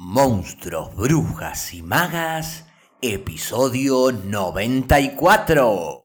Monstruos, Brujas y Magas, episodio 94.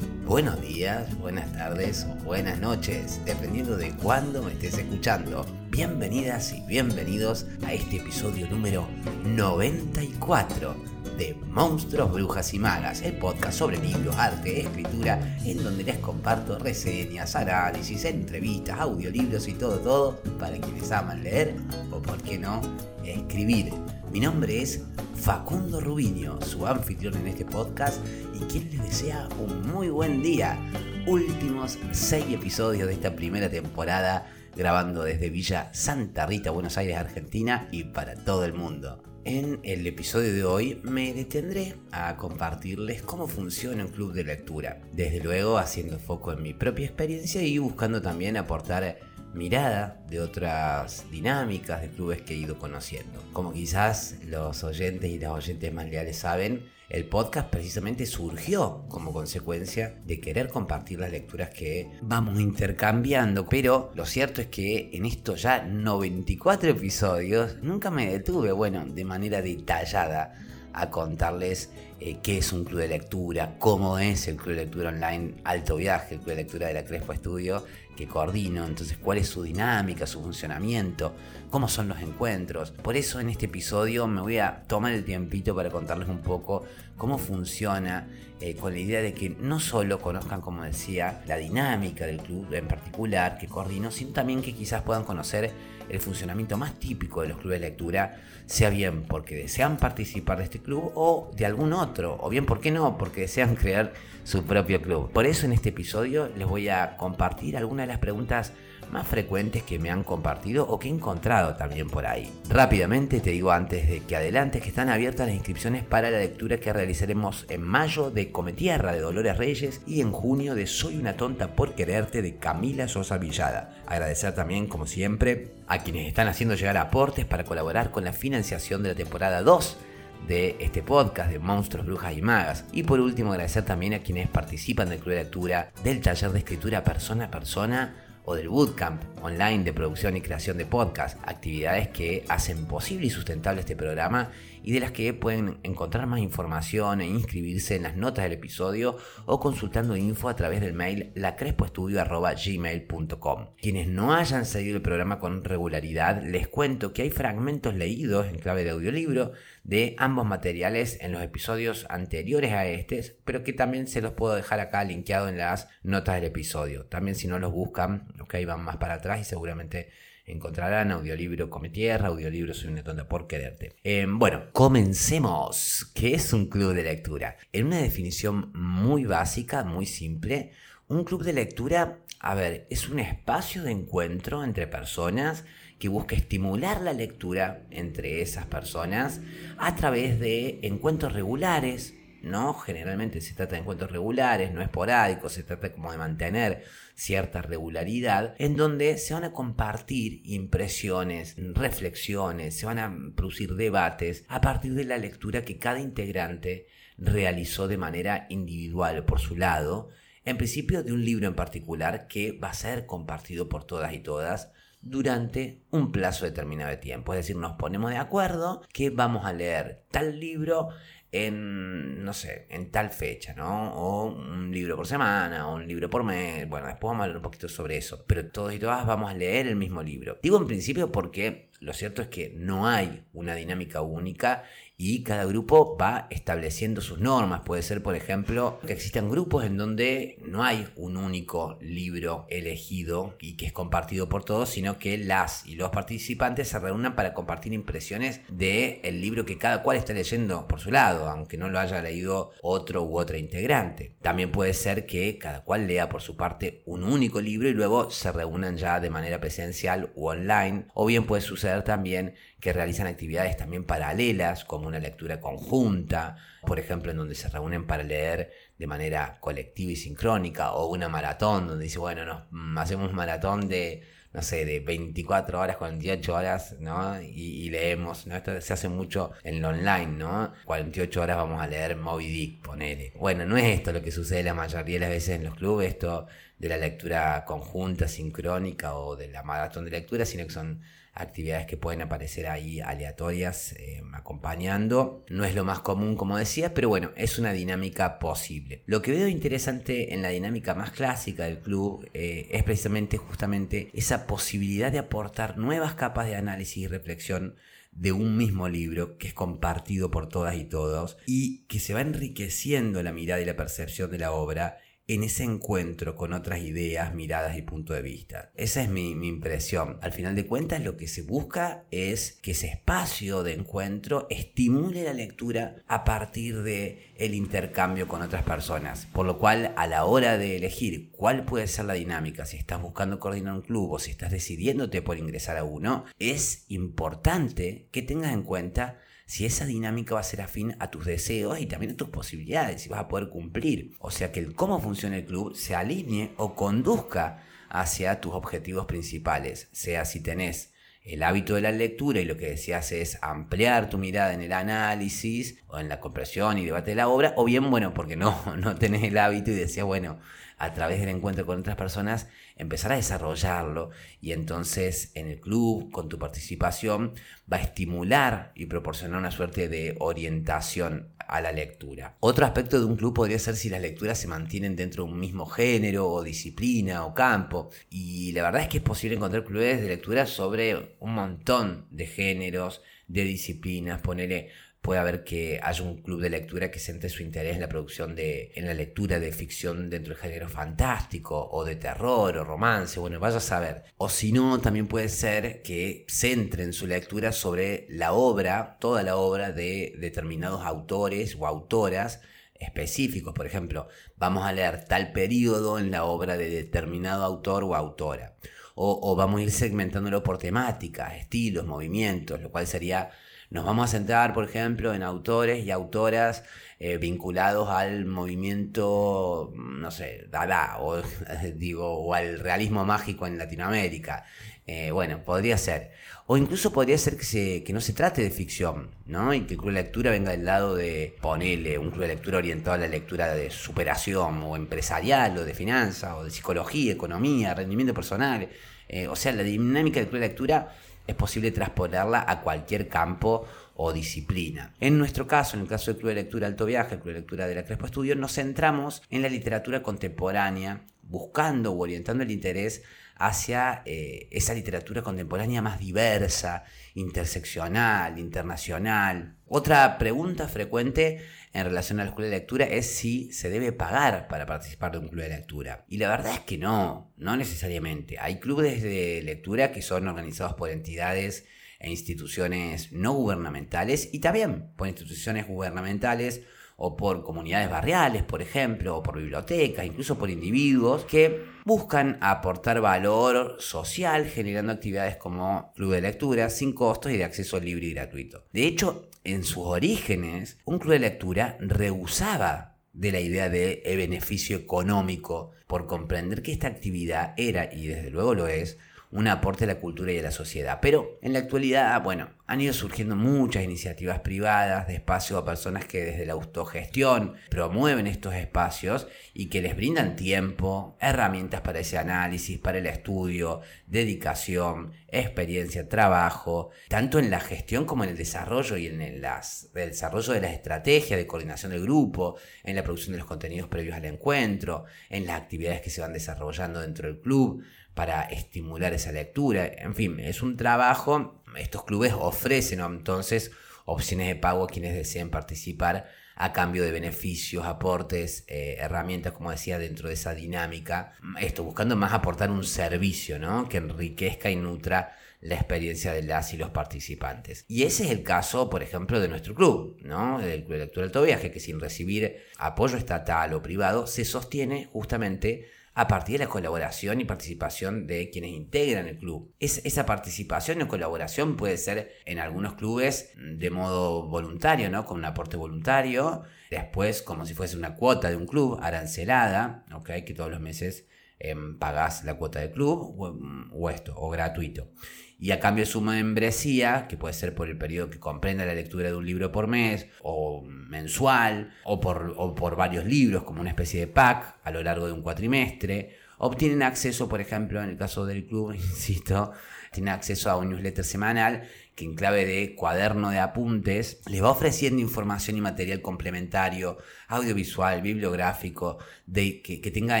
Buenos días, buenas tardes o buenas noches, dependiendo de cuándo me estés escuchando. Bienvenidas y bienvenidos a este episodio número 94 de Monstruos, Brujas y Magas, el podcast sobre libros, arte, escritura, en donde les comparto reseñas, análisis, entrevistas, audiolibros y todo, todo para quienes aman leer o, por qué no, escribir. Mi nombre es Facundo Rubiño, su anfitrión en este podcast y quien les desea un muy buen día. Últimos seis episodios de esta primera temporada grabando desde Villa Santa Rita, Buenos Aires, Argentina y para todo el mundo. En el episodio de hoy me detendré a compartirles cómo funciona un club de lectura, desde luego haciendo foco en mi propia experiencia y buscando también aportar mirada de otras dinámicas de clubes que he ido conociendo. Como quizás los oyentes y las oyentes más leales saben, el podcast precisamente surgió como consecuencia de querer compartir las lecturas que vamos intercambiando, pero lo cierto es que en estos ya 94 episodios nunca me detuve, bueno, de manera detallada a contarles eh, qué es un club de lectura, cómo es el club de lectura online Alto Viaje, el club de lectura de la Crespo Estudio que coordino, entonces cuál es su dinámica, su funcionamiento, cómo son los encuentros. Por eso en este episodio me voy a tomar el tiempito para contarles un poco cómo funciona eh, con la idea de que no solo conozcan, como decía, la dinámica del club en particular que coordino, sino también que quizás puedan conocer el funcionamiento más típico de los clubes de lectura, sea bien porque desean participar de este club o de algún otro, o bien, ¿por qué no? Porque desean crear su propio club. Por eso en este episodio les voy a compartir algunas de las preguntas más frecuentes que me han compartido o que he encontrado también por ahí. Rápidamente te digo antes de que adelante que están abiertas las inscripciones para la lectura que realizaremos en mayo de Cometierra de Dolores Reyes y en junio de Soy una tonta por quererte de Camila Sosa Villada. Agradecer también, como siempre, a quienes están haciendo llegar aportes para colaborar con la financiación de la temporada 2 de este podcast de Monstruos, Brujas y Magas. Y por último agradecer también a quienes participan del club de lectura, del taller de escritura persona a persona o del bootcamp online de producción y creación de podcast, actividades que hacen posible y sustentable este programa y de las que pueden encontrar más información e inscribirse en las notas del episodio o consultando info a través del mail lacrespoestudio.gmail.com. Quienes no hayan seguido el programa con regularidad, les cuento que hay fragmentos leídos en clave de audiolibro de ambos materiales en los episodios anteriores a este, pero que también se los puedo dejar acá linkeado en las notas del episodio. También si no los buscan, ok, van más para atrás y seguramente encontrarán audiolibro Come Tierra, audiolibro Soy una tonta por quererte. Em, bueno, comencemos. ¿Qué es un club de lectura? En una definición muy básica, muy simple, un club de lectura, a ver, es un espacio de encuentro entre personas que busca estimular la lectura entre esas personas a través de encuentros regulares, ¿no? Generalmente se trata de encuentros regulares, no esporádicos, se trata como de mantener cierta regularidad, en donde se van a compartir impresiones, reflexiones, se van a producir debates a partir de la lectura que cada integrante realizó de manera individual por su lado, en principio de un libro en particular que va a ser compartido por todas y todas durante un plazo determinado de tiempo. Es decir, nos ponemos de acuerdo que vamos a leer tal libro en, no sé, en tal fecha, ¿no? O un libro por semana, o un libro por mes. Bueno, después vamos a hablar un poquito sobre eso. Pero todos y todas vamos a leer el mismo libro. Digo en principio porque lo cierto es que no hay una dinámica única y cada grupo va estableciendo sus normas. Puede ser, por ejemplo, que existan grupos en donde no hay un único libro elegido y que es compartido por todos, sino que las y los participantes se reúnan para compartir impresiones del el libro que cada cual está leyendo por su lado, aunque no lo haya leído otro u otra integrante. También puede ser que cada cual lea por su parte un único libro y luego se reúnan ya de manera presencial u online. O bien puede suceder también que realizan actividades también paralelas, como una lectura conjunta, por ejemplo, en donde se reúnen para leer de manera colectiva y sincrónica, o una maratón, donde dice, bueno, nos mm, hacemos maratón de, no sé, de 24 horas, 48 horas, ¿no? Y, leemos, ¿no? Esto se hace mucho en lo online, ¿no? 48 horas vamos a leer Moby Dick, ponele. Bueno, no es esto lo que sucede la mayoría de las veces en los clubes, esto de la lectura conjunta, sincrónica o de la maratón de lectura, sino que son actividades que pueden aparecer ahí aleatorias eh, acompañando. No es lo más común, como decía, pero bueno, es una dinámica posible. Lo que veo interesante en la dinámica más clásica del club eh, es precisamente justamente esa posibilidad de aportar nuevas capas de análisis y reflexión de un mismo libro que es compartido por todas y todos y que se va enriqueciendo la mirada y la percepción de la obra en ese encuentro con otras ideas, miradas y puntos de vista. Esa es mi, impresión. Al final de cuentas lo que se busca es que ese espacio de encuentro estimule la lectura a partir de el intercambio con otras personas. Por lo cual a la hora de elegir cuál puede ser la dinámica, si estás buscando coordinar un club o si estás decidiéndote por ingresar a uno, es importante que tengas en cuenta si esa dinámica va a ser afín a tus deseos y también a tus posibilidades, si vas a poder cumplir. O sea que el cómo funciona el club se alinee o conduzca hacia tus objetivos principales, sea si tenés el hábito de la lectura y lo que deseas es ampliar tu mirada en el análisis o en la comprensión y debate de la obra, o bien, bueno, porque no, no tenés el hábito y decías, bueno, a través del encuentro con otras personas, empezar a desarrollarlo y entonces en el club, con tu participación, va a estimular y proporcionar una suerte de orientación a la lectura. Otro aspecto de un club podría ser si las lecturas se mantienen dentro de un mismo género o disciplina o campo. Y la verdad es que es posible encontrar clubes de lectura sobre un montón de géneros, de disciplinas. Ponerle puede haber que haya un club de lectura que centre su interés en la producción de, en la lectura de ficción dentro del género fantástico, o de terror, o romance, bueno, vaya a saber. O si no, también puede ser que centren su lectura sobre la obra, toda la obra de determinados autores o autoras específicos. Por ejemplo, vamos a leer tal periodo en la obra de determinado autor o autora. O, vamos a ir segmentándolo por temáticas, estilos, movimientos, lo cual sería nos vamos a centrar, por ejemplo, en autores y autoras eh, vinculados al movimiento, no sé, Dada, o, digo, o al realismo mágico en Latinoamérica. Eh, bueno, podría ser. O incluso podría ser que, se, que no se trate de ficción, ¿no? Y que el club de lectura venga del lado de ponerle un club de lectura orientado a la lectura de superación, o empresarial, o de finanzas, o de psicología, economía, rendimiento personal. Eh, o sea, la dinámica del club de lectura es posible transponerla a cualquier campo o disciplina. En nuestro caso, en el caso del Club de Lectura Alto Viaje, el Club de Lectura de la Crespo Estudio, nos centramos en la literatura contemporánea, buscando o orientando el interés hacia eh, esa literatura contemporánea más diversa, interseccional, internacional. Otra pregunta frecuente en relación al club de lectura es si se debe pagar para participar de un club de lectura. Y la verdad es que no, no necesariamente. Hay clubes de lectura que son organizados por entidades e instituciones no gubernamentales y también por instituciones gubernamentales o por comunidades barriales, por ejemplo, o por bibliotecas, incluso por individuos que buscan aportar valor social generando actividades como club de lectura sin costos y de acceso libre y gratuito. De hecho, en sus orígenes, un club de lectura rehusaba de la idea de beneficio económico por comprender que esta actividad era, y desde luego lo es, un aporte a la cultura y a la sociedad. Pero en la actualidad, bueno, han ido surgiendo muchas iniciativas privadas de espacio a personas que desde la autogestión promueven estos espacios y que les brindan tiempo, herramientas para ese análisis, para el estudio, dedicación, experiencia, trabajo, tanto en la gestión como en el desarrollo y en el, desarrollo de las estrategias de coordinación del grupo, en la producción de los contenidos previos al encuentro, en las actividades que se van desarrollando dentro del club para estimular esa lectura. En fin, es un trabajo, estos clubes ofrecen entonces opciones de pago a quienes deseen participar a cambio de beneficios, aportes, eh, herramientas, como decía, dentro de esa dinámica. Esto, buscando más aportar un servicio, ¿no? Que enriquezca y nutra la experiencia de las y los participantes. Y ese es el caso, por ejemplo, de nuestro club, ¿no? El Club de Lectura Alto Viaje, que sin recibir apoyo estatal o privado, se sostiene justamente a partir de la colaboración y participación de quienes integran el club. Es, esa participación o colaboración puede ser en algunos clubes de modo voluntario, ¿no? Con un aporte voluntario, después como si fuese una cuota de un club arancelada, ¿ok? Que todos los meses eh, pagás la cuota del club o, esto, o gratuito y a cambio su membresía, que puede ser por el periodo que comprenda la lectura de un libro por mes, o mensual, o por, o por varios libros, como una especie de pack a lo largo de un cuatrimestre, obtienen acceso, por ejemplo, en el caso del club, insisto, tienen acceso a un newsletter semanal que en clave de cuaderno de apuntes les va ofreciendo información y material complementario, audiovisual, bibliográfico, de, que, tenga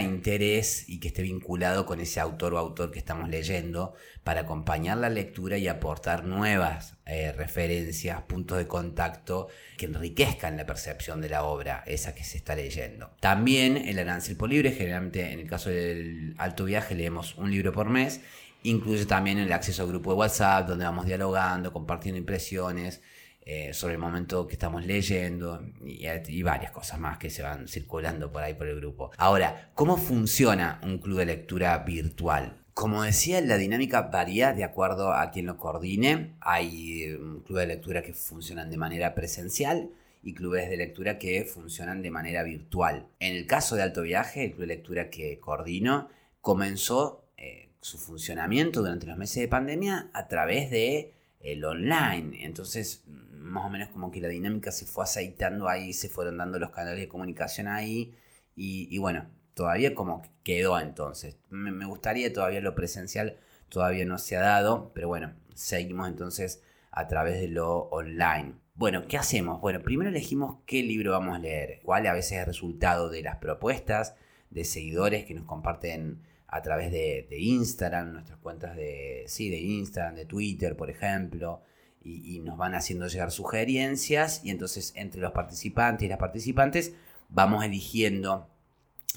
interés y que esté vinculado con ese autor o autor que estamos leyendo para acompañar la lectura y aportar nuevas eh, referencias, puntos de contacto que enriquezcan la percepción de la obra, esa que se está leyendo. También el arancel por libre, generalmente en el caso del alto viaje leemos un libro por mes Incluye también el acceso al grupo de WhatsApp, donde vamos dialogando, compartiendo impresiones eh, sobre el momento que estamos leyendo y, varias cosas más que se van circulando por ahí por el grupo. Ahora, ¿cómo funciona un club de lectura virtual? Como decía, la dinámica varía de acuerdo a quien lo coordine. Hay eh, clubes de lectura que funcionan de manera presencial y clubes de lectura que funcionan de manera virtual. En el caso de Alto Viaje, el club de lectura que coordino comenzó su funcionamiento durante los meses de pandemia a través de el online. Entonces, más o menos como que la dinámica se fue aceitando ahí, se fueron dando los canales de comunicación ahí y, bueno, todavía como quedó entonces. Me, gustaría todavía lo presencial, todavía no se ha dado, pero bueno, seguimos entonces a través de lo online. Bueno, ¿qué hacemos? Bueno, primero elegimos qué libro vamos a leer, cuál a veces es resultado de las propuestas de seguidores que nos comparten a través de, Instagram, nuestras cuentas de, sí, de Instagram, de Twitter, por ejemplo, y, nos van haciendo llegar sugerencias y entonces entre los participantes y las participantes vamos eligiendo,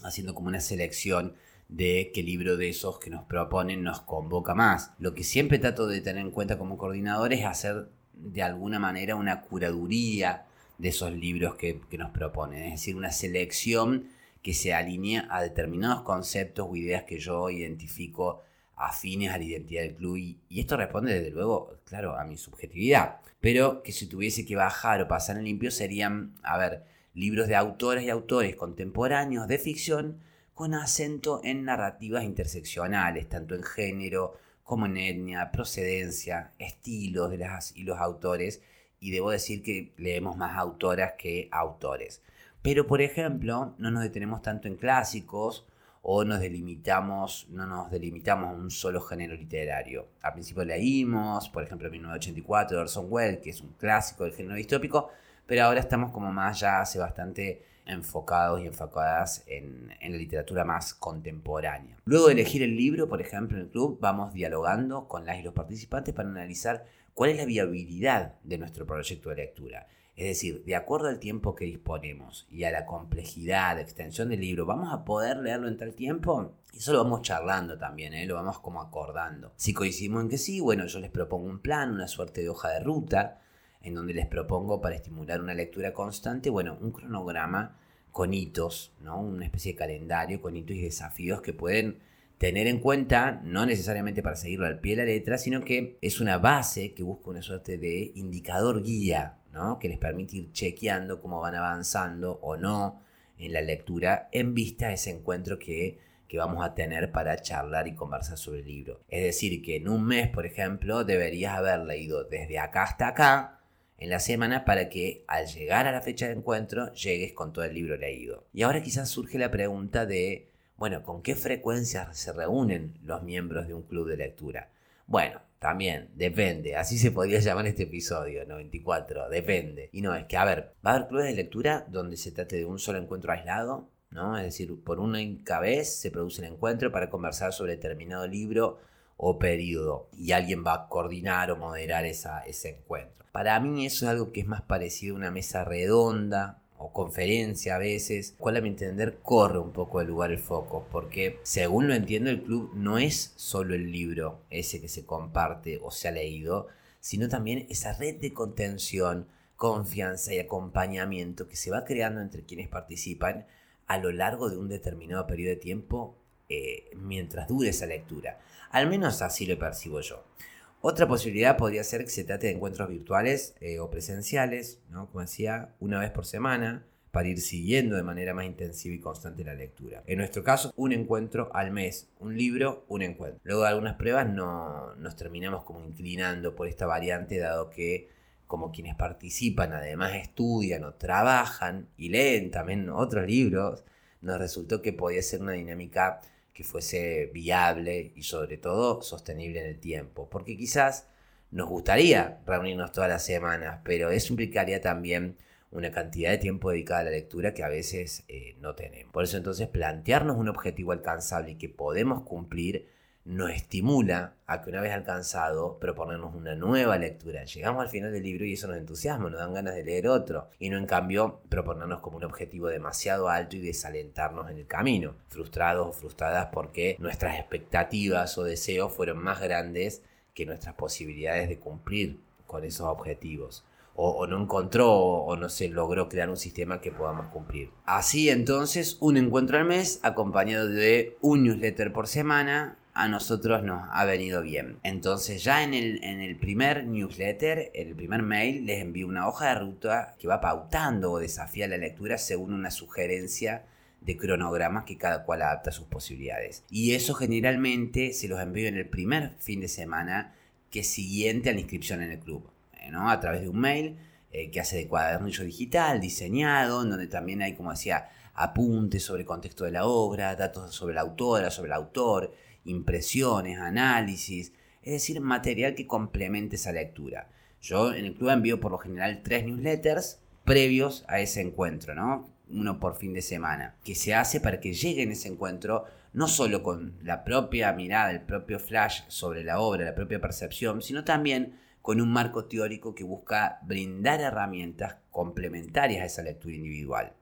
haciendo como una selección de qué libro de esos que nos proponen nos convoca más. Lo que siempre trato de tener en cuenta como coordinador es hacer de alguna manera una curaduría de esos libros que, que nos proponen, es decir, una selección que se alinea a determinados conceptos o ideas que yo identifico afines a la identidad del club. Y, esto responde desde luego, claro, a mi subjetividad. Pero que si tuviese que bajar o pasar en limpio serían, a ver, libros de autores y autores contemporáneos de ficción con acento en narrativas interseccionales, tanto en género como en etnia, procedencia, estilos de las y los autores. Y debo decir que leemos más autoras que autores. Pero, por ejemplo, no nos detenemos tanto en clásicos o nos delimitamos, no nos delimitamos a un solo género literario. Al principio leímos, por ejemplo, 1984 de Orson Welles, que es un clásico del género distópico, pero ahora estamos como más ya hace bastante enfocados y enfocadas en, en, la literatura más contemporánea. Luego de elegir el libro, por ejemplo, en el club, vamos dialogando con las y los participantes para analizar cuál es la viabilidad de nuestro proyecto de lectura. Es decir, de acuerdo al tiempo que disponemos y a la complejidad, extensión del libro, ¿vamos a poder leerlo en tal tiempo? Eso lo vamos charlando también, ¿eh? lo vamos como acordando. Si coincidimos en que sí, bueno, yo les propongo un plan, una suerte de hoja de ruta, en donde les propongo para estimular una lectura constante, bueno, un cronograma con hitos, ¿no? Una especie de calendario con hitos y desafíos que pueden tener en cuenta, no necesariamente para seguirlo al pie de la letra, sino que es una base que busca una suerte de indicador guía que les permite ir chequeando cómo van avanzando o no en la lectura en vista a ese encuentro que, que vamos a tener para charlar y conversar sobre el libro. Es decir, que en un mes, por ejemplo, deberías haber leído desde acá hasta acá en la semana para que al llegar a la fecha de encuentro llegues con todo el libro leído. Y ahora quizás surge la pregunta de, bueno, ¿con qué frecuencia se reúnen los miembros de un club de lectura? Bueno, también, depende. Así se podría llamar este episodio, 94. Depende. Y no, es que, a ver, va a haber clubes de lectura donde se trate de un solo encuentro aislado, ¿no? Es decir, por una vez se produce el encuentro para conversar sobre determinado libro o periodo y alguien va a coordinar o moderar esa, ese encuentro. Para mí eso es algo que es más parecido a una mesa redonda o conferencia a veces, cual a mi entender corre un poco el lugar el foco, porque según lo entiendo el club no es solo el libro ese que se comparte o se ha leído, sino también esa red de contención, confianza y acompañamiento que se va creando entre quienes participan a lo largo de un determinado periodo de tiempo eh, mientras dure esa lectura. Al menos así lo percibo yo. Otra posibilidad podría ser que se trate de encuentros virtuales eh, o presenciales, ¿no? como decía, una vez por semana, para ir siguiendo de manera más intensiva y constante la lectura. En nuestro caso, un encuentro al mes, un libro, un encuentro. Luego de algunas pruebas no, nos terminamos como inclinando por esta variante, dado que como quienes participan además estudian o trabajan y leen también otros libros, nos resultó que podía ser una dinámica que fuese viable y sobre todo sostenible en el tiempo. Porque quizás nos gustaría reunirnos todas las semanas, pero eso implicaría también una cantidad de tiempo dedicada a la lectura que a veces eh, no tenemos. Por eso entonces plantearnos un objetivo alcanzable y que podemos cumplir nos estimula a que una vez alcanzado proponernos una nueva lectura. Llegamos al final del libro y eso nos entusiasma, nos dan ganas de leer otro. Y no en cambio proponernos como un objetivo demasiado alto y desalentarnos en el camino, frustrados o frustradas porque nuestras expectativas o deseos fueron más grandes que nuestras posibilidades de cumplir con esos objetivos. O, o, no encontró o no se logró crear un sistema que podamos cumplir. Así entonces, un encuentro al mes acompañado de un newsletter por semana a nosotros nos ha venido bien. Entonces ya en el, en el primer newsletter, el primer mail, les envío una hoja de ruta que va pautando o desafía la lectura según una sugerencia de cronogramas que cada cual adapta a sus posibilidades. Y eso generalmente se los envío en el primer fin de semana que es siguiente a la inscripción en el club, ¿no? A través de un mail eh, que hace de cuadernillo digital, diseñado, en donde también hay, como decía, apuntes sobre el contexto de la obra, datos sobre la autora, sobre el autor, impresiones, análisis, es decir, material que complemente esa lectura. Yo en el club envío por lo general tres newsletters previos a ese encuentro, ¿no? Uno por fin de semana, que se hace para que llegue en ese encuentro no solo con la propia mirada, el propio flash sobre la obra, la propia percepción, sino también con un marco teórico que busca brindar herramientas complementarias a esa lectura individual.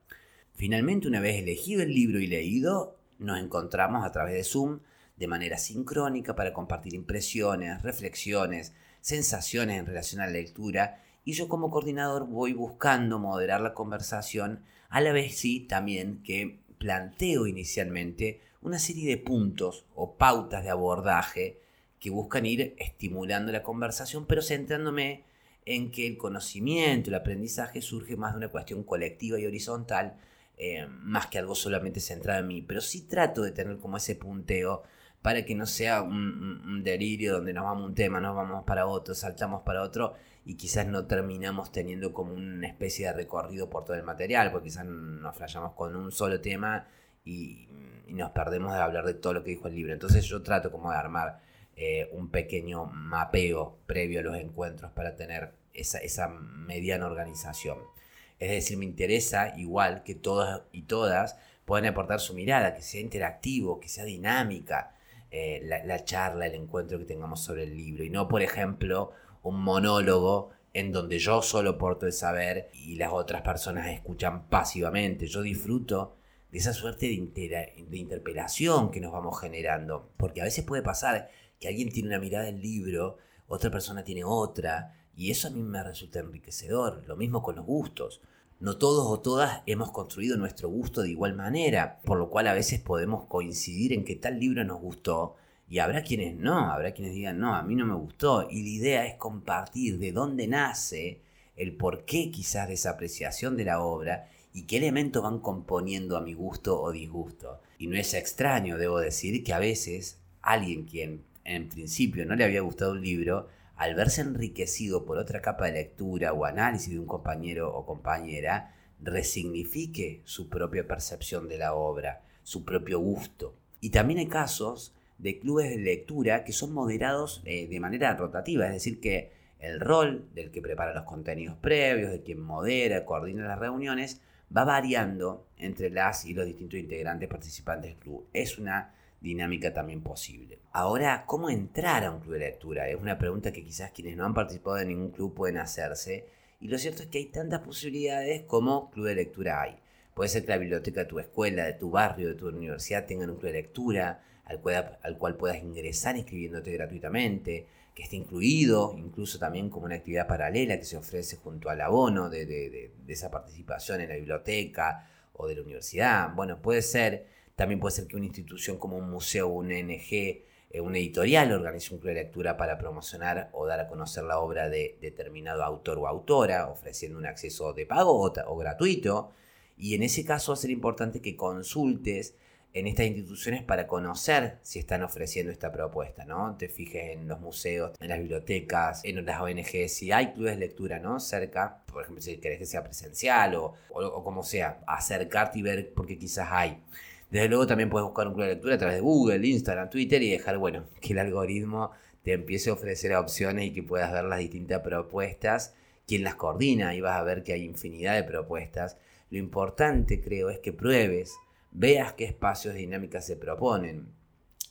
Finalmente, una vez elegido el libro y leído, nos encontramos a través de Zoom de manera sincrónica para compartir impresiones, reflexiones, sensaciones en relación a la lectura y yo como coordinador voy buscando moderar la conversación, a la vez sí también que planteo inicialmente una serie de puntos o pautas de abordaje que buscan ir estimulando la conversación, pero centrándome en que el conocimiento, el aprendizaje surge más de una cuestión colectiva y horizontal, eh, más que algo solamente centrado en mí. Pero sí trato de tener como ese punteo para que no sea un, delirio donde nos vamos un tema, nos vamos para otro, saltamos para otro y quizás no terminamos teniendo como una especie de recorrido por todo el material, porque quizás nos flayamos con un solo tema y, nos perdemos de hablar de todo lo que dijo el libro. Entonces yo trato como de armar eh, un pequeño mapeo previo a los encuentros para tener esa, esa mediana organización. Es decir, me interesa igual que todas y todas puedan aportar su mirada, que sea interactivo, que sea dinámica, eh, la, charla, el encuentro que tengamos sobre el libro y no, por ejemplo, un monólogo en donde yo solo porto el saber y las otras personas escuchan pasivamente. Yo disfruto de esa suerte de, de interpelación que nos vamos generando, porque a veces puede pasar que alguien tiene una mirada del libro, otra persona tiene otra, y eso a mí me resulta enriquecedor. Lo mismo con los gustos. No todos o todas hemos construido nuestro gusto de igual manera, por lo cual a veces podemos coincidir en que tal libro nos gustó y habrá quienes no, habrá quienes digan, no, a mí no me gustó. Y la idea es compartir de dónde nace el porqué quizás de esa apreciación de la obra y qué elementos van componiendo a mi gusto o disgusto. Y no es extraño, debo decir, que a veces alguien quien en principio no le había gustado un libro, al verse enriquecido por otra capa de lectura o análisis de un compañero o compañera, resignifique su propia percepción de la obra, su propio gusto. Y también hay casos de clubes de lectura que son moderados eh, de manera rotativa, es decir, que el rol del que prepara los contenidos previos, de quien modera, coordina las reuniones, va variando entre las y los distintos integrantes participantes del club. Es una dinámica también posible. Ahora, ¿cómo entrar a un club de lectura? Es una pregunta que quizás quienes no han participado en ningún club pueden hacerse. Y lo cierto es que hay tantas posibilidades como club de lectura hay. Puede ser que la biblioteca de tu escuela, de tu barrio, de tu universidad tengan un club de lectura al cual, al cual puedas ingresar inscribiéndote gratuitamente, que esté incluido incluso también como una actividad paralela que se ofrece junto al abono de, de esa participación en la biblioteca o de la universidad. Bueno, puede ser también puede ser que una institución como un museo, un ONG, eh, una editorial organice un club de lectura para promocionar o dar a conocer la obra de determinado autor o autora, ofreciendo un acceso de pago o, gratuito. Y en ese caso va a ser importante que consultes en estas instituciones para conocer si están ofreciendo esta propuesta, ¿no? Te fijes en los museos, en las bibliotecas, en las ONG, si hay clubes de lectura, ¿no? Cerca, por ejemplo, si querés que sea presencial o, o como sea, acercarte y ver porque quizás hay. Desde luego también puedes buscar un club de lectura a través de Google, Instagram, Twitter y dejar, bueno, que el algoritmo te empiece a ofrecer opciones y que puedas ver las distintas propuestas, quién las coordina y vas a ver que hay infinidad de propuestas. Lo importante creo es que pruebes, veas qué espacios de dinámica se proponen,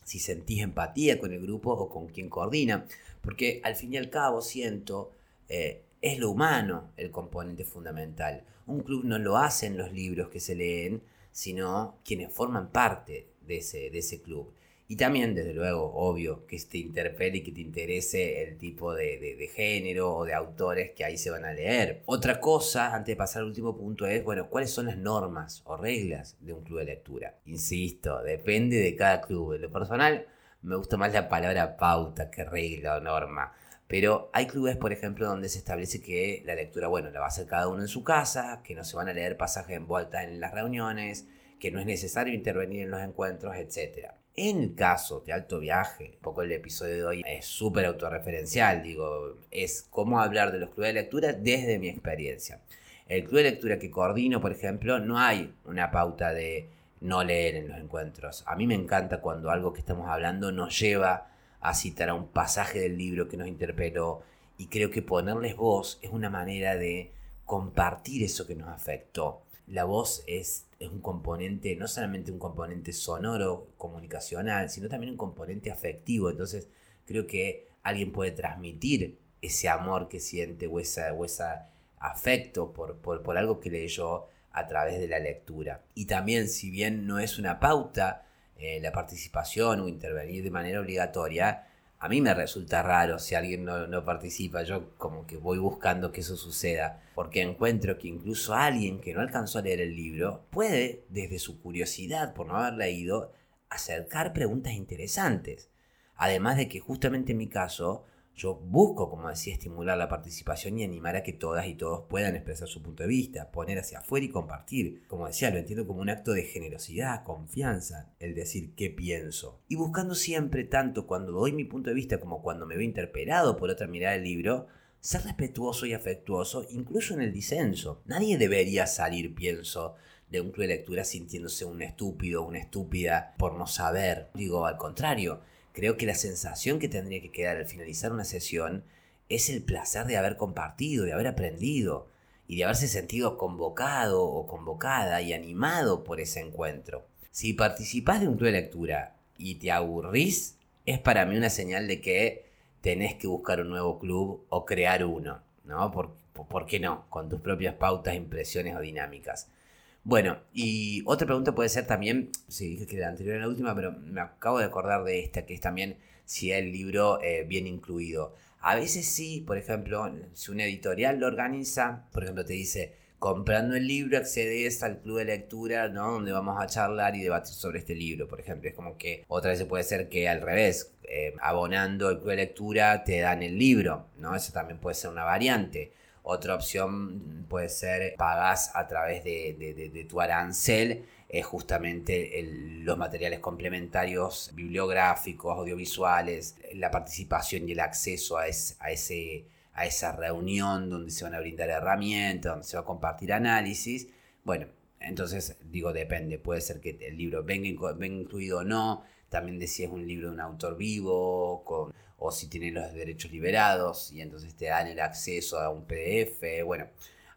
si sentís empatía con el grupo o con quien coordina, porque al fin y al cabo siento, eh, es lo humano el componente fundamental. Un club no lo hace en los libros que se leen, sino quienes forman parte de ese, de ese club. Y también, desde luego, obvio, que te interpele y que te interese el tipo de, género o de autores que ahí se van a leer. Otra cosa, antes de pasar al último punto, es, bueno, ¿cuáles son las normas o reglas de un club de lectura? Insisto, depende de cada club. En lo personal, me gusta más la palabra pauta que regla o norma. Pero hay clubes, por ejemplo, donde se establece que la lectura, bueno, la va a hacer cada uno en su casa, que no se van a leer pasajes en vuelta en las reuniones, que no es necesario intervenir en los encuentros, etc. En el caso de alto viaje, un poco el episodio de hoy es súper autorreferencial, digo, es cómo hablar de los clubes de lectura desde mi experiencia. El club de lectura que coordino, por ejemplo, no hay una pauta de no leer en los encuentros. A mí me encanta cuando algo que estamos hablando nos lleva a citar a un pasaje del libro que nos interpeló y creo que ponerles voz es una manera de compartir eso que nos afectó. La voz es, es un componente, no solamente un componente sonoro, comunicacional, sino también un componente afectivo. Entonces creo que alguien puede transmitir ese amor que siente o ese o esa afecto por, por, por algo que leyó a través de la lectura. Y también, si bien no es una pauta, eh, la participación o intervenir de manera obligatoria, a mí me resulta raro si alguien no, no, participa. Yo como que voy buscando que eso suceda, porque encuentro que incluso alguien que no alcanzó a leer el libro puede, desde su curiosidad por no haber leído, acercar preguntas interesantes. Además de que justamente en mi caso, yo busco, como decía, estimular la participación y animar a que todas y todos puedan expresar su punto de vista, poner hacia afuera y compartir. Como decía, lo entiendo como un acto de generosidad, confianza, el decir qué pienso. Y buscando siempre, tanto cuando doy mi punto de vista como cuando me veo interpelado por otra mirada del libro, ser respetuoso y afectuoso, incluso en el disenso. Nadie debería salir, pienso, de un club de lectura sintiéndose un estúpido o una estúpida por no saber. Digo, al contrario Creo que la sensación que tendría que quedar al finalizar una sesión es el placer de haber compartido, de haber aprendido y de haberse sentido convocado o convocada y animado por ese encuentro. Si participás de un club de lectura y te aburrís, es para mí una señal de que tenés que buscar un nuevo club o crear uno, ¿no? ¿Por, por qué no? Con tus propias pautas, impresiones o dinámicas. Bueno, y otra pregunta puede ser también, sí, dije que la anterior era la última, pero me acabo de acordar de esta, que es también si el libro eh, viene incluido. A veces sí, por ejemplo, si una editorial lo organiza, por ejemplo, te dice, comprando el libro accedes al club de lectura, ¿no? Donde vamos a charlar y debatir sobre este libro, por ejemplo. Es como que otra vez puede ser que al revés, eh, abonando el club de lectura te dan el libro, ¿no? Eso también puede ser una variante. Otra opción puede ser pagas a través de, tu arancel es justamente los materiales complementarios bibliográficos, audiovisuales, la participación y el acceso a, ese, a esa reunión donde se van a brindar herramientas, donde se va a compartir análisis. Bueno, entonces digo, depende, puede ser que el libro venga, venga incluido o no, también decía es un libro de un autor vivo, con o si tienen los derechos liberados y entonces te dan el acceso a un PDF. Bueno,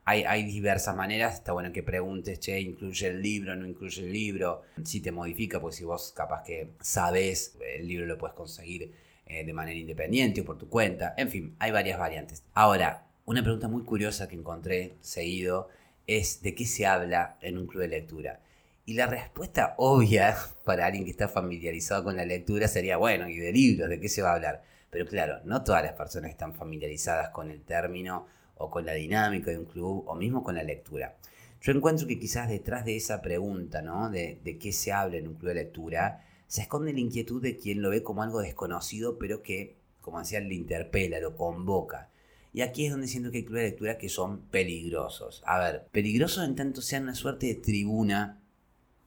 hay, hay, diversas maneras, está bueno que preguntes, che, ¿incluye el libro, no incluye el libro? Si te modifica, pues si vos capaz que sabes, el libro lo puedes conseguir eh, de manera independiente o por tu cuenta, en fin, hay varias variantes. Ahora, una pregunta muy curiosa que encontré seguido es ¿de qué se habla en un club de lectura? Y la respuesta obvia para alguien que está familiarizado con la lectura sería, bueno, ¿y de libros? ¿De qué se va a hablar? Pero claro, no todas las personas están familiarizadas con el término o con la dinámica de un club o mismo con la lectura. Yo encuentro que quizás detrás de esa pregunta, ¿no? De, de qué se habla en un club de lectura, se esconde la inquietud de quien lo ve como algo desconocido, pero que, como decía, le interpela, lo convoca. Y aquí es donde siento que hay clubes de lectura que son peligrosos. A ver, peligrosos en tanto sean una suerte de tribuna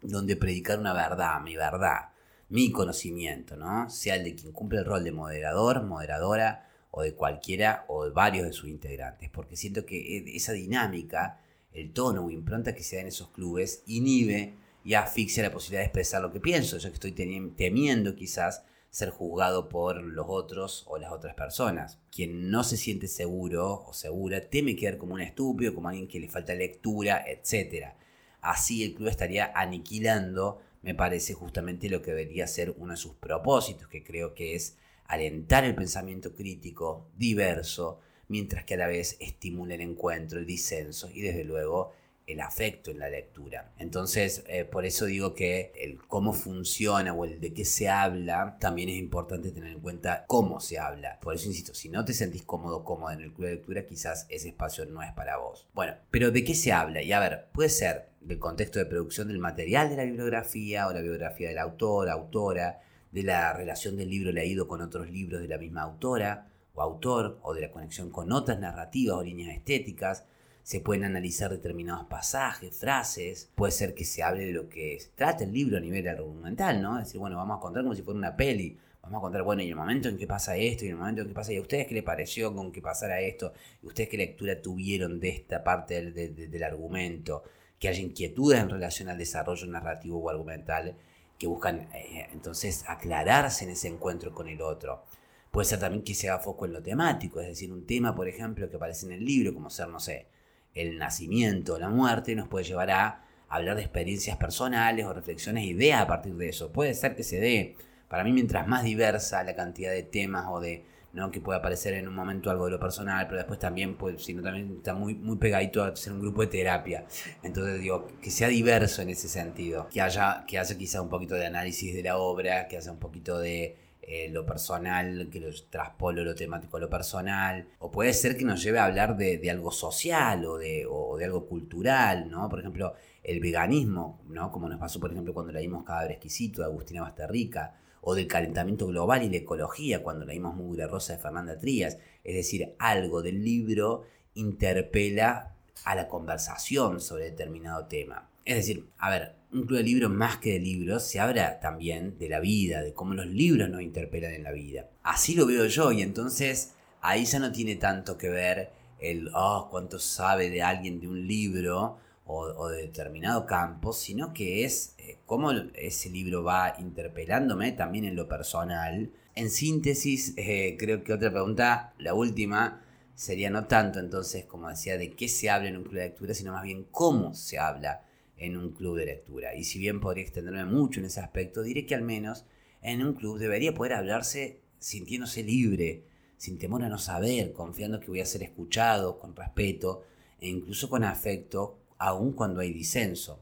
donde predicar una verdad, mi verdad, mi conocimiento, ¿no? Sea el de quien cumple el rol de moderador, moderadora, o de cualquiera o de varios de sus integrantes. Porque siento que e, esa dinámica, el tono o impronta que se da en esos clubes, inhibe y asfixia la posibilidad de expresar lo que pienso, ya que estoy temiendo quizás ser juzgado por los otros o las otras personas. Quien no se siente seguro o segura teme quedar como un estúpido, como alguien que le falta lectura, etc. Así el club estaría aniquilando, me parece, justamente lo que debería ser uno de sus propósitos, que creo que es alentar el pensamiento crítico diverso, mientras que a la vez estimula el encuentro, el disenso y desde luego el afecto en la lectura. Entonces, eh, por eso digo que el cómo funciona o el de qué se habla, también es importante tener en cuenta cómo se habla. Por eso insisto, si no te sentís cómodo, cómoda en el club de lectura, quizás ese espacio no es para vos. Bueno, pero ¿de qué se habla? Y a ver, puede ser del contexto de producción del material de la bibliografía o la biografía del autor, autora, de la relación del libro leído con otros libros de la misma autora o autor, o de la conexión con otras narrativas o líneas estéticas, se pueden analizar determinados pasajes, frases, puede ser que se hable de lo que trata el libro a nivel argumental, ¿no? Es decir, bueno, vamos a contar como si fuera una peli, vamos a contar, bueno, y el momento en que pasa esto, y el momento en que pasa, y a ustedes qué les pareció con que pasara esto, y ustedes qué lectura tuvieron de esta parte del, argumento, que haya inquietudes en relación al desarrollo narrativo o argumental, que buscan eh, entonces aclararse en ese encuentro con el otro. Puede ser también que se haga foco en lo temático, es decir, un tema, por ejemplo, que aparece en el libro, como ser, no sé, el nacimiento, la muerte, nos puede llevar a hablar de experiencias personales o reflexiones, ideas a partir de eso. Puede ser que se dé, para mí, mientras más diversa la cantidad de temas o de, ¿no? que puede aparecer en un momento algo de lo personal, pero después también, pues, sino también está muy, muy pegadito a ser un grupo de terapia. Entonces digo, que sea diverso en ese sentido, que haya, que haya quizá un poquito de análisis de la obra, que haya un poquito de eh, lo personal, que lo traspolo lo temático lo personal, o puede ser que nos lleve a hablar de, algo social o de, de, algo cultural, ¿no? Por ejemplo, el veganismo, ¿no? Como nos pasó, por ejemplo, cuando leímos Cadáver Exquisito de Agustina Basterrica, o del calentamiento global y la ecología, cuando leímos Mugre Rosa de Fernanda Trías. Es decir, algo del libro interpela a la conversación sobre determinado tema. Es decir, a ver, un club de libros más que de libros se habla también de la vida, de cómo los libros nos interpelan en la vida. Así lo veo yo y entonces ahí ya no tiene tanto que ver el, oh, cuánto sabe de alguien de un libro o, de determinado campo, sino que es eh, cómo ese libro va interpelándome también en lo personal. En síntesis, eh, creo que otra pregunta, la última, sería no tanto entonces, como decía, de qué se habla en un club de lectura, sino más bien cómo se habla en un club de lectura. Y si bien podría extenderme mucho en ese aspecto, diré que al menos en un club debería poder hablarse sintiéndose libre, sin temor a no saber, confiando que voy a ser escuchado con respeto e incluso con afecto, aun cuando hay disenso.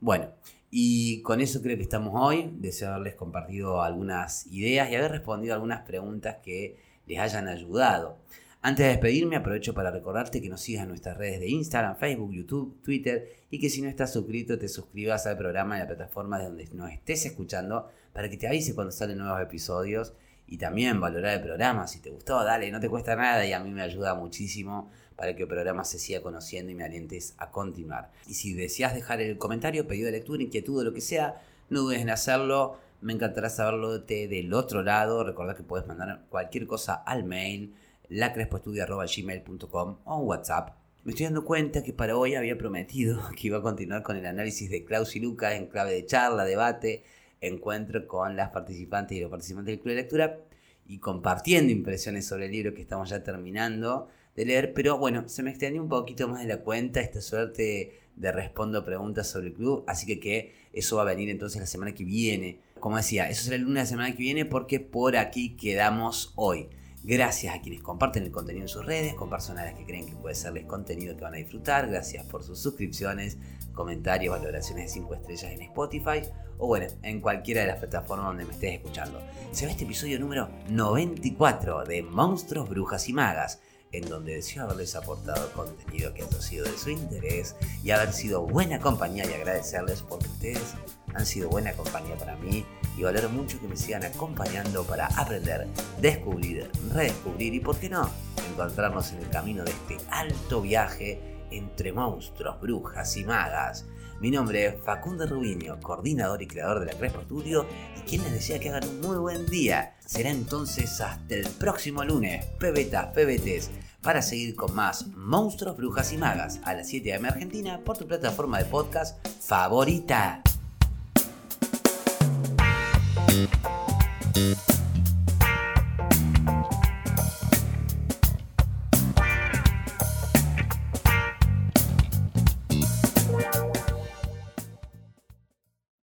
Bueno, y con eso creo que estamos hoy. Deseo haberles compartido algunas ideas y haber respondido algunas preguntas que les hayan ayudado. Antes de despedirme, aprovecho para recordarte que nos sigas en nuestras redes de Instagram, Facebook, YouTube, Twitter y que si no estás suscrito te suscribas al programa en la plataforma de donde nos estés escuchando para que te avise cuando salen nuevos episodios y también valorar el programa. Si te gustó, dale, no te cuesta nada y a mí me ayuda muchísimo para que el programa se siga conociendo y me alientes a continuar. Y si deseas dejar el comentario, pedido de lectura, inquietud o lo que sea, no dudes en hacerlo. Me encantará saberlo de, del otro lado. Recordad que puedes mandar cualquier cosa al mail lacrespoestudio.gmail.com o WhatsApp. Me estoy dando cuenta que para hoy había prometido que iba a continuar con el análisis de Klaus y Lucas en clave de charla, debate, encuentro con las participantes y los participantes del club de lectura y compartiendo impresiones sobre el libro que estamos ya terminando de leer, pero bueno, se me extendió un poquito más de la cuenta esta suerte de respondo preguntas sobre el club, así que, que eso va a venir entonces la semana que viene. Como decía, eso será el lunes de la semana que viene porque por aquí quedamos hoy. Gracias a quienes comparten el contenido en sus redes, con personas que creen que puede serles contenido que van a disfrutar. Gracias por sus suscripciones, comentarios, valoraciones de 5 estrellas en Spotify o bueno, en cualquiera de las plataformas donde me estés escuchando. Se ve este episodio número 94 de Monstruos, Brujas y Magas en donde deseo haberles aportado contenido que haya sido de su interés y haber sido buena compañía y agradecerles porque ustedes han sido buena compañía para mí y valoro mucho que me sigan acompañando para aprender, descubrir, redescubrir y, por qué no, encontrarnos en el camino de este alto viaje entre monstruos, brujas y magas. Mi nombre es Facundo Rubiño, coordinador y creador de la Crespo Studio y quien les desea que hagan un muy buen día. Será entonces hasta el próximo lunes, pebetas, pebetes, para seguir con más Monstruos, Brujas y Magas a las 7 am Argentina por tu plataforma de podcast favorita.